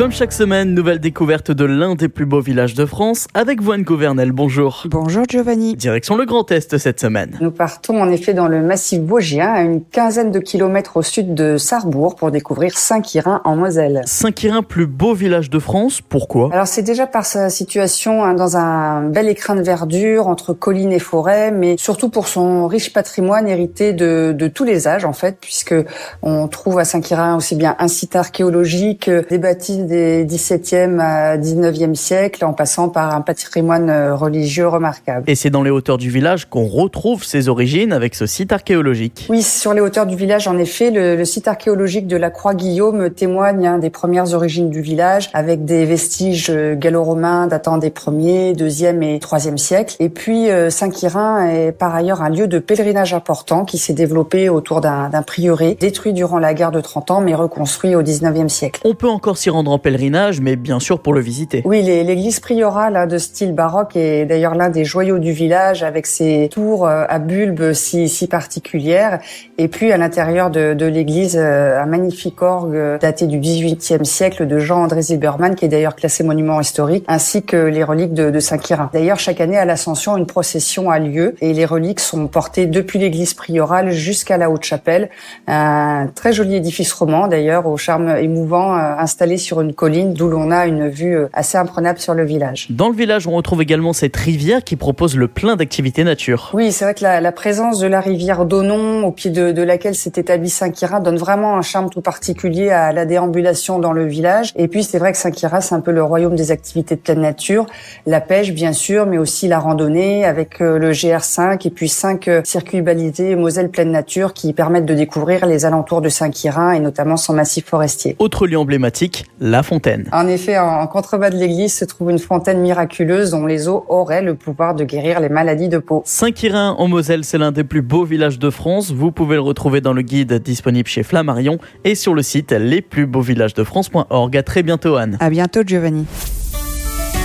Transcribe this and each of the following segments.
Comme chaque semaine, nouvelle découverte de l'un des plus beaux villages de France avec Voine Gouvernel. Bonjour. Bonjour Giovanni. Direction le Grand Est cette semaine. Nous partons en effet dans le massif vosgien, à une quinzaine de kilomètres au sud de Sarrebourg, pour découvrir Saint-Quirin en Moselle. Saint-Quirin, plus beau village de France, pourquoi? Alors c'est déjà par sa situation hein, dans un bel écrin de verdure entre collines et forêts, mais surtout pour son riche patrimoine hérité de, de tous les âges en fait, puisque on trouve à Saint-Quirin aussi bien un site archéologique, des bâtisses des 17e à 19e siècle, en passant par un patrimoine euh, religieux remarquable. Et c'est dans les hauteurs du village qu'on retrouve ses origines avec ce site archéologique. Oui, sur les hauteurs du village, en effet, le, le site archéologique de la Croix-Guillaume témoigne hein, des premières origines du village, avec des vestiges euh, gallo-romains datant des 1er, 2e et 3e siècles. Et puis, euh, Saint-Quirin est par ailleurs un lieu de pèlerinage important qui s'est développé autour d'un prieuré, détruit durant la guerre de 30 ans, mais reconstruit au 19e siècle. On peut encore s'y rendre en pèlerinage, mais bien sûr pour le visiter. Oui, l'église priorale de style baroque est d'ailleurs l'un des joyaux du village avec ses tours euh, à bulbes si, si particulières. Et puis à l'intérieur de, de l'église, euh, un magnifique orgue daté du XVIIIe siècle de Jean-André Zilberman, qui est d'ailleurs classé monument historique, ainsi que les reliques de, de Saint-Quirin. D'ailleurs, chaque année à l'Ascension, une procession a lieu et les reliques sont portées depuis l'église priorale jusqu'à la Haute-Chapelle. Un très joli édifice roman d'ailleurs, au charme émouvant, euh, installé sur une colline d'où l'on a une vue euh, assez imprenable sur le village. Dans le village, on retrouve également cette rivière qui propose le plein d'activités nature. Oui, c'est vrai que la, la, présence de la rivière d'Onon, au pied de, de laquelle s'est établi Saint-Quirin, donne vraiment un charme tout particulier à la déambulation dans le village. Et puis, c'est vrai que Saint-Quirin, c'est un peu le royaume des activités de pleine nature. La pêche, bien sûr, mais aussi la randonnée avec euh, le GR5 et puis cinq euh, circuits balisés Moselle pleine nature qui permettent de découvrir les alentours de Saint-Quirin et notamment son massif forestier. Autre lieu emblématique, la fontaine. En effet, en contrebas de l'église se trouve une fontaine miraculeuse dont les eaux auraient le pouvoir de guérir les maladies de peau. Saint-Quirin en Moselle, c'est l'un des plus beaux villages de France. Vous pouvez le retrouver dans le guide disponible chez Flammarion et sur le site lesplusbeauxvillagesdefrance.org. À très bientôt Anne. À bientôt Giovanni.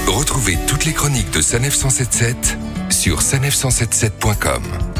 Retrouvez toutes les chroniques de Sanef 177 sur sanef177.com.